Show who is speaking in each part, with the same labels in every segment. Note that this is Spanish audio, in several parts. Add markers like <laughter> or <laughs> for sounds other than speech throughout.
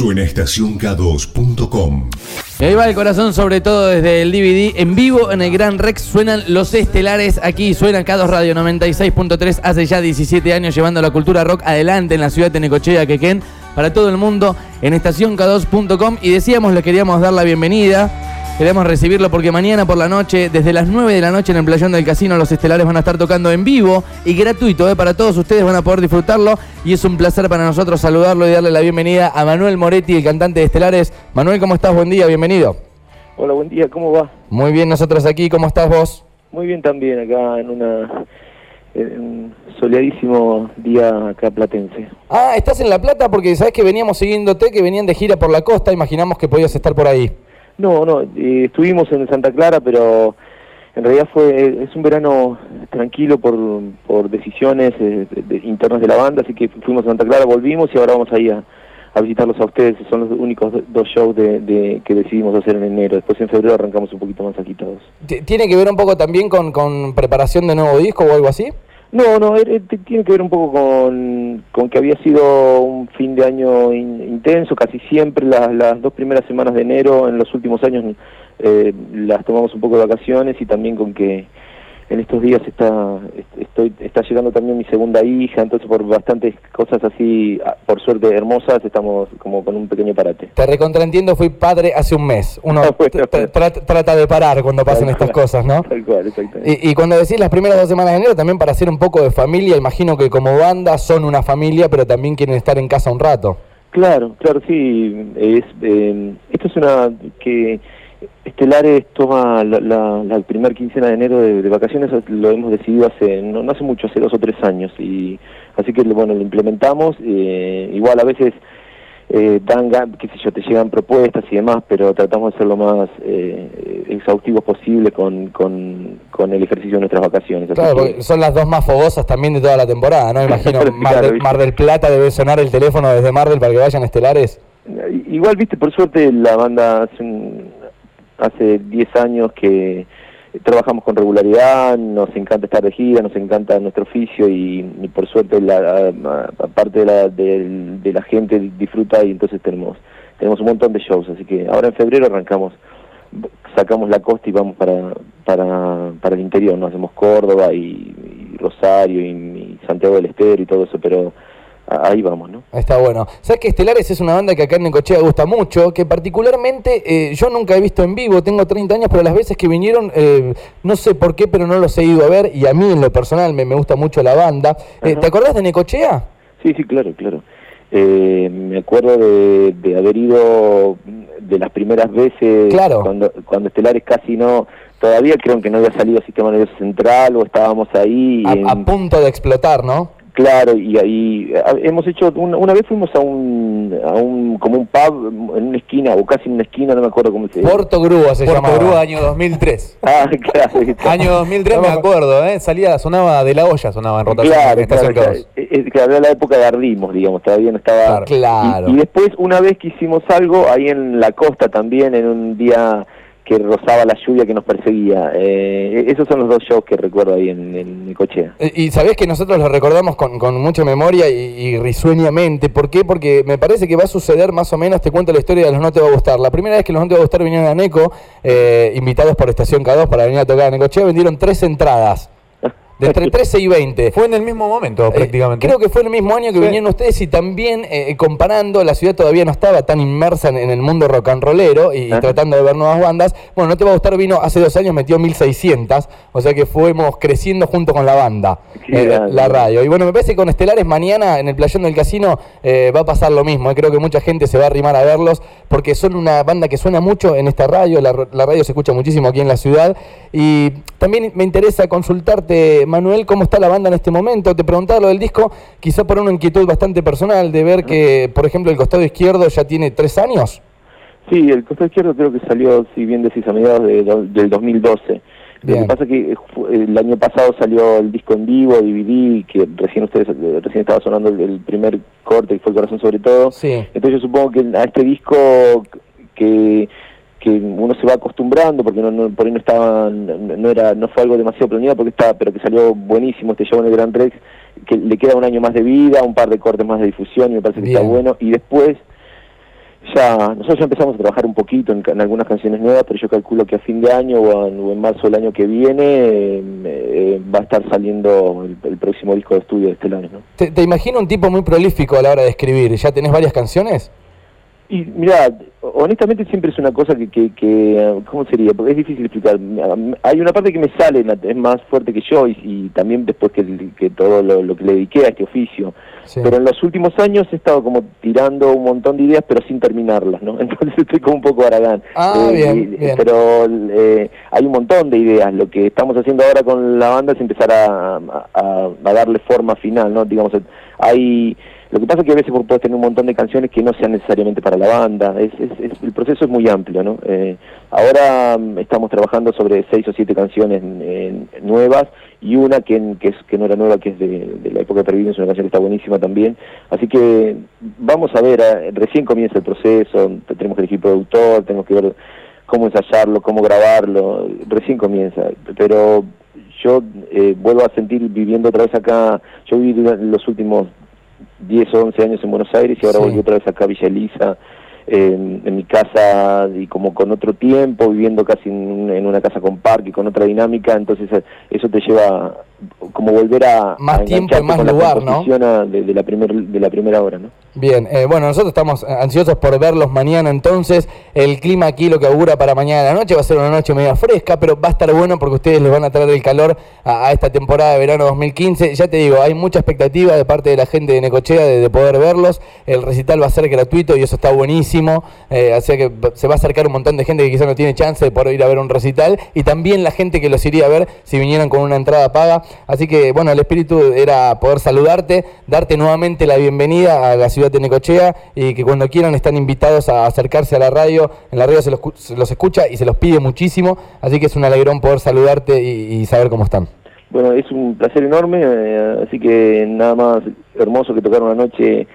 Speaker 1: Suena estacionk2.com.
Speaker 2: Y ahí va el corazón, sobre todo desde el DVD. En vivo en el Gran Rex suenan los estelares. Aquí suena K2 Radio 96.3 hace ya 17 años llevando la cultura rock adelante en la ciudad de Necochea, Quequén, para todo el mundo en estacionk2.com. Y decíamos, le queríamos dar la bienvenida. Queremos recibirlo porque mañana por la noche, desde las 9 de la noche en el playón del casino, los estelares van a estar tocando en vivo y gratuito ¿eh? para todos ustedes, van a poder disfrutarlo y es un placer para nosotros saludarlo y darle la bienvenida a Manuel Moretti, el cantante de Estelares. Manuel, ¿cómo estás? Buen día, bienvenido.
Speaker 3: Hola, buen día, ¿cómo va?
Speaker 2: Muy bien, nosotros aquí, ¿cómo estás vos?
Speaker 3: Muy bien también, acá en una en un soleadísimo día acá platense.
Speaker 2: Ah, estás en La Plata porque sabes que veníamos siguiéndote, que venían de gira por la costa, imaginamos que podías estar por ahí.
Speaker 3: No, no, eh, estuvimos en Santa Clara, pero en realidad fue es un verano tranquilo por, por decisiones eh, de- internas de la banda, así que fuimos a Santa Clara, volvimos y ahora vamos ahí a, visitarlos a ustedes. Son los únicos do- dos shows de, de- que decidimos hacer en enero. Después en febrero arrancamos un poquito más agitados.
Speaker 2: T- ¿Tiene que ver un poco también con, con preparación de nuevo disco o algo así?
Speaker 3: No, no, er- er- tiene que ver un poco con, con que había sido un fin de año in- intenso, casi siempre las, las dos primeras semanas de enero en los últimos años eh, las tomamos un poco de vacaciones y también con que en estos días está está llegando también mi segunda hija, entonces por bastantes cosas así, ah, por suerte hermosas, estamos como con un pequeño parate.
Speaker 2: Te recontraentiendo, fui padre hace un mes. Uno <laughs>
Speaker 3: Ah, bueno,
Speaker 2: trata, de parar cuando pasan
Speaker 3: Tal
Speaker 2: estas cosas, ¿no?
Speaker 3: Tal cual, exactamente.
Speaker 2: Y, y cuando decís las primeras dos semanas de enero, también para hacer un poco de familia, imagino que como banda son una familia, pero también quieren estar en casa un rato.
Speaker 3: Claro, claro, sí. Es, eh, esto es una que Estelares toma la, la, la primer quincena de enero de, de vacaciones, lo hemos decidido hace, no, no hace mucho, hace dos o tres años, y así que bueno, lo implementamos, eh, igual a veces eh, dan, qué sé yo, te llegan propuestas y demás, pero tratamos de ser lo más eh, exhaustivos posible con, con, con el ejercicio de nuestras vacaciones.
Speaker 2: Claro,
Speaker 3: que-
Speaker 2: porque son las dos más fogosas también de toda la temporada, ¿no? Imagino <laughs> Mar, del. Mar del Plata debe sonar el teléfono desde Mar del para que vayan estelares.
Speaker 3: Igual, viste, por suerte la banda hace, un- hace 10 años que trabajamos con regularidad, nos encanta estar de gira, nos encanta nuestro oficio y, por suerte la, aparte de la, del- de la gente disfruta y entonces tenemos tenemos un montón de shows, así que ahora en febrero arrancamos, sacamos la costa y vamos para para, para el interior, nos hacemos Córdoba y, y Rosario y, Santiago del Estero y todo eso, pero ahí vamos, ¿no?
Speaker 2: Está bueno. Sabes que Estelares es una banda que acá en Necochea gusta mucho, que particularmente eh, yo nunca he visto en vivo, tengo 30 años, pero las veces que vinieron, eh, no sé por qué, pero no los he ido a ver y a mí en lo personal me, me gusta mucho la banda. Eh. ¿Te acordás de Necochea?
Speaker 3: Sí, sí, claro, claro. Eh, me acuerdo de, de haber ido de las primeras veces
Speaker 2: Claro.
Speaker 3: cuando, cuando Estelares casi no, todavía creo que no había salido Sistema Nervioso Central o estábamos ahí.
Speaker 2: A,
Speaker 3: en-
Speaker 2: a punto de explotar, ¿no?
Speaker 3: Claro, y ahí hemos hecho, una, una vez fuimos a un, a un, como un pub en una esquina, o casi en una esquina, no me acuerdo cómo se
Speaker 2: Porto Grúa se
Speaker 4: Puerto
Speaker 2: llamaba.
Speaker 4: Grúa, año 2003. <laughs>
Speaker 3: Ah, claro.
Speaker 4: Año 2003 me acuerdo, ¿eh? Salía, sonaba de la olla, sonaba en rotación.
Speaker 3: Claro,
Speaker 4: en
Speaker 3: claro,
Speaker 4: K2.
Speaker 3: claro. Es que había la época de Ardimos, digamos, todavía no estaba...
Speaker 2: Claro.
Speaker 3: Y, y después, una vez que hicimos algo, ahí en la costa también, en un día que rozaba la lluvia que nos perseguía. Eh, esos son los dos shows que recuerdo ahí en, en Necochea.
Speaker 2: Eh, Y sabés que nosotros lo recordamos con, con mucha memoria y, y risueñamente. ¿Por qué? Porque me parece que va a suceder más o menos, te cuento la historia de los No Te Va a Gustar. La primera vez que los No Te Va a Gustar vinieron a Neco, eh, invitados por Estación K2 para venir a tocar a Necochea, vendieron tres entradas. De entre 13 <laughs> y 20.
Speaker 4: Fue en el mismo momento,
Speaker 2: Eh,
Speaker 4: prácticamente.
Speaker 2: creo que fue el mismo año que
Speaker 4: Sí.
Speaker 2: vinieron ustedes y también eh, comparando, la ciudad todavía no estaba tan inmersa en, en el mundo rock and rollero y, y
Speaker 3: Ajá.
Speaker 2: tratando de ver nuevas bandas. Bueno, No Te Va a Gustar vino hace dos años, metió 1600, o sea que fuimos creciendo junto con la banda, eh, la radio. Y bueno, me parece que con Estelares mañana en el playón del casino va a pasar lo mismo. Creo que mucha gente se va a arrimar a verlos porque son una banda que suena mucho en esta radio, la, la radio se escucha muchísimo aquí en la ciudad. Y también me interesa consultarte, Manuel, cómo está la banda en este momento. Te preguntaba lo del disco, quizá por una inquietud bastante personal de ver que, por ejemplo, el costado izquierdo ya tiene tres años.
Speaker 3: Sí, el costado izquierdo creo que salió, si bien decís, a mediados de del 2012. Lo que pasa es que eh, el año pasado salió el disco en vivo, DVD, que recién ustedes, eh, recién estaba sonando el, el primer corte, que fue el corazón sobre todo.
Speaker 2: Sí.
Speaker 3: Entonces yo supongo que a este disco que que uno se va acostumbrando porque no, no por ahí no estaba no, no era no fue algo demasiado planeado porque está pero que salió buenísimo este show en el Gran Rex que le queda un año más de vida un par de cortes más de difusión y me parece que está bueno y después ya nosotros ya empezamos a trabajar un poquito en, en algunas canciones nuevas, pero yo calculo que a fin de año o, en, o en marzo del año que viene eh, eh, va a estar saliendo el, el próximo disco de estudio de Estelares, ¿no?
Speaker 2: Te, te imagino un tipo muy prolífico a la hora de escribir. ¿Ya tenés varias canciones?
Speaker 3: Y mira, honestamente siempre es una cosa que, que, que, eh, ¿cómo sería? Porque es difícil explicar. Hay una parte que me sale, es más fuerte que yo y, y también después que, que todo lo, lo, que le dediqué a este oficio. Sí. Pero en los últimos años he estado como tirando un montón de ideas pero sin terminarlas, ¿no? <laughs> Entonces estoy como un poco aragán.
Speaker 2: Ah, eh, bien, y, bien,
Speaker 3: Pero eh, hay un montón de ideas. Lo que estamos haciendo ahora con la banda es empezar a, a, a darle forma final, ¿no? Digamos, hay lo que pasa es que a veces vos podés tener un montón de canciones que no sean necesariamente para la banda. Es, es, es el proceso es muy amplio, ¿no? Eh, ahora um, estamos trabajando sobre seis o siete canciones eh, nuevas y una que, que, es, que no era nueva, que es de, de la época de Pervino, es una canción que está buenísima también. Así que vamos a ver, eh, recién comienza el proceso, tenemos que elegir productor, tenemos que ver cómo ensayarlo, cómo grabarlo, recién comienza. Pero yo eh, vuelvo a sentir viviendo otra vez acá, yo viví los últimos 10 o 11 años en Buenos Aires y ahora sí. volví otra vez acá a Villa Elisa, en, en, mi casa y como con otro tiempo, viviendo casi en, en, una casa con parque, con otra dinámica, entonces eso te lleva como volver a
Speaker 2: más
Speaker 3: a
Speaker 2: tiempo y más lugar, ¿no?
Speaker 3: De, de, la primer, de la primera hora, ¿no?
Speaker 2: Bien, eh, bueno, nosotros estamos ansiosos por verlos mañana entonces. El clima aquí lo que augura para mañana de la noche va a ser una noche media fresca, pero va a estar bueno porque ustedes les van a traer el calor a, a esta temporada de verano 2015. Ya te digo, hay mucha expectativa de parte de la gente de Necochea de, de poder verlos. El recital va a ser gratuito y eso está buenísimo. Eh, así que se va a acercar un montón de gente que quizás no tiene chance de poder ir a ver un recital y también la gente que los iría a ver si vinieran con una entrada paga. Así que, bueno, el espíritu era poder saludarte, darte nuevamente la bienvenida a la ciudad de Necochea y que cuando quieran están invitados a acercarse a la radio. En la radio se los, se los escucha y se los pide muchísimo. Así que es un alegrón poder saludarte y, y saber cómo están.
Speaker 3: Bueno, es un placer enorme, eh, así que nada más hermoso que tocar una noche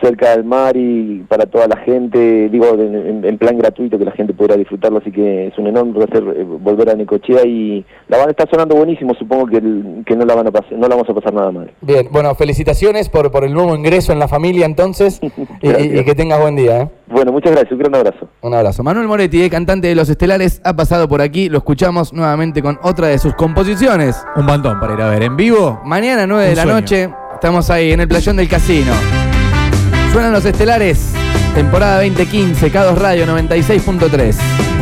Speaker 3: cerca del mar y para toda la gente, digo, en, en, plan gratuito que la gente pudiera disfrutarlo, así que es un enorme placer eh, volver a Necochea y la banda está sonando buenísimo, supongo que, el, que no la van a pasar, no la vamos a pasar nada mal.
Speaker 2: Bien, bueno, felicitaciones por, por el nuevo ingreso en la familia entonces <laughs> y, y, que tengas buen día. ¿eh?
Speaker 3: Bueno, muchas gracias, un gran abrazo.
Speaker 5: Un abrazo. Manuel Moretti, eh, cantante de Los Estelares, ha pasado por aquí, lo escuchamos nuevamente con otra de sus composiciones.
Speaker 4: Un montón para ir a ver en vivo.
Speaker 5: Mañana 9 de la
Speaker 4: sueño.
Speaker 5: noche, estamos ahí en el playón del casino. Suenan los estelares, temporada 2015, K2 Radio 96.3.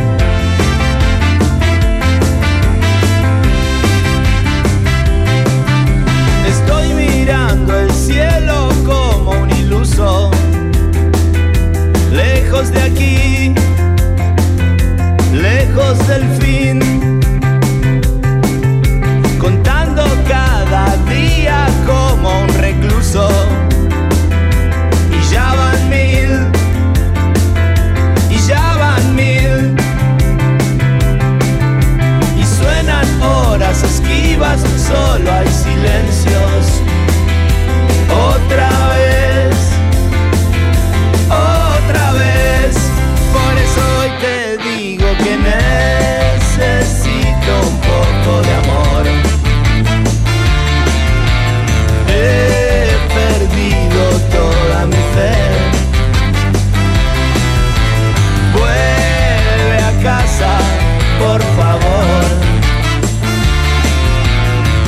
Speaker 6: por favor.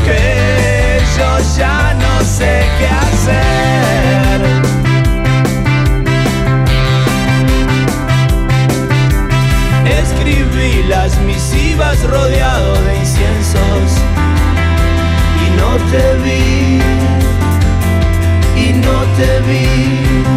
Speaker 6: Que yo ya no sé qué hacer. Escribí las misivas rodeado de inciensos y no te vi y no te vi.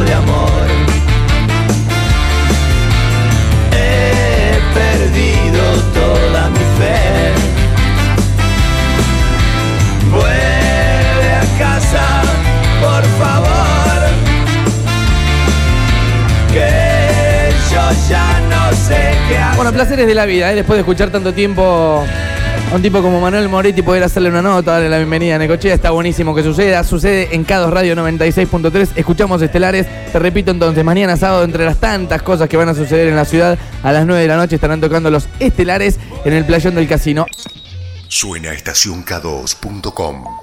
Speaker 6: de amor. He perdido toda mi fe. Vuelve a casa, por favor. Que yo ya no sé qué hacer. Bueno,
Speaker 2: placeres de la vida, ¿eh? después de escuchar tanto tiempo a un tipo como Manuel Moretti poder hacerle una nota, darle la bienvenida a Necochea, está buenísimo que suceda. Sucede en Cados Radio 96.3. Escuchamos estelares. Te repito entonces, mañana sábado, entre las tantas cosas que van a suceder en la ciudad, a las 9 de la noche estarán tocando los estelares en el playón del casino.
Speaker 1: Suena estacionk2.com.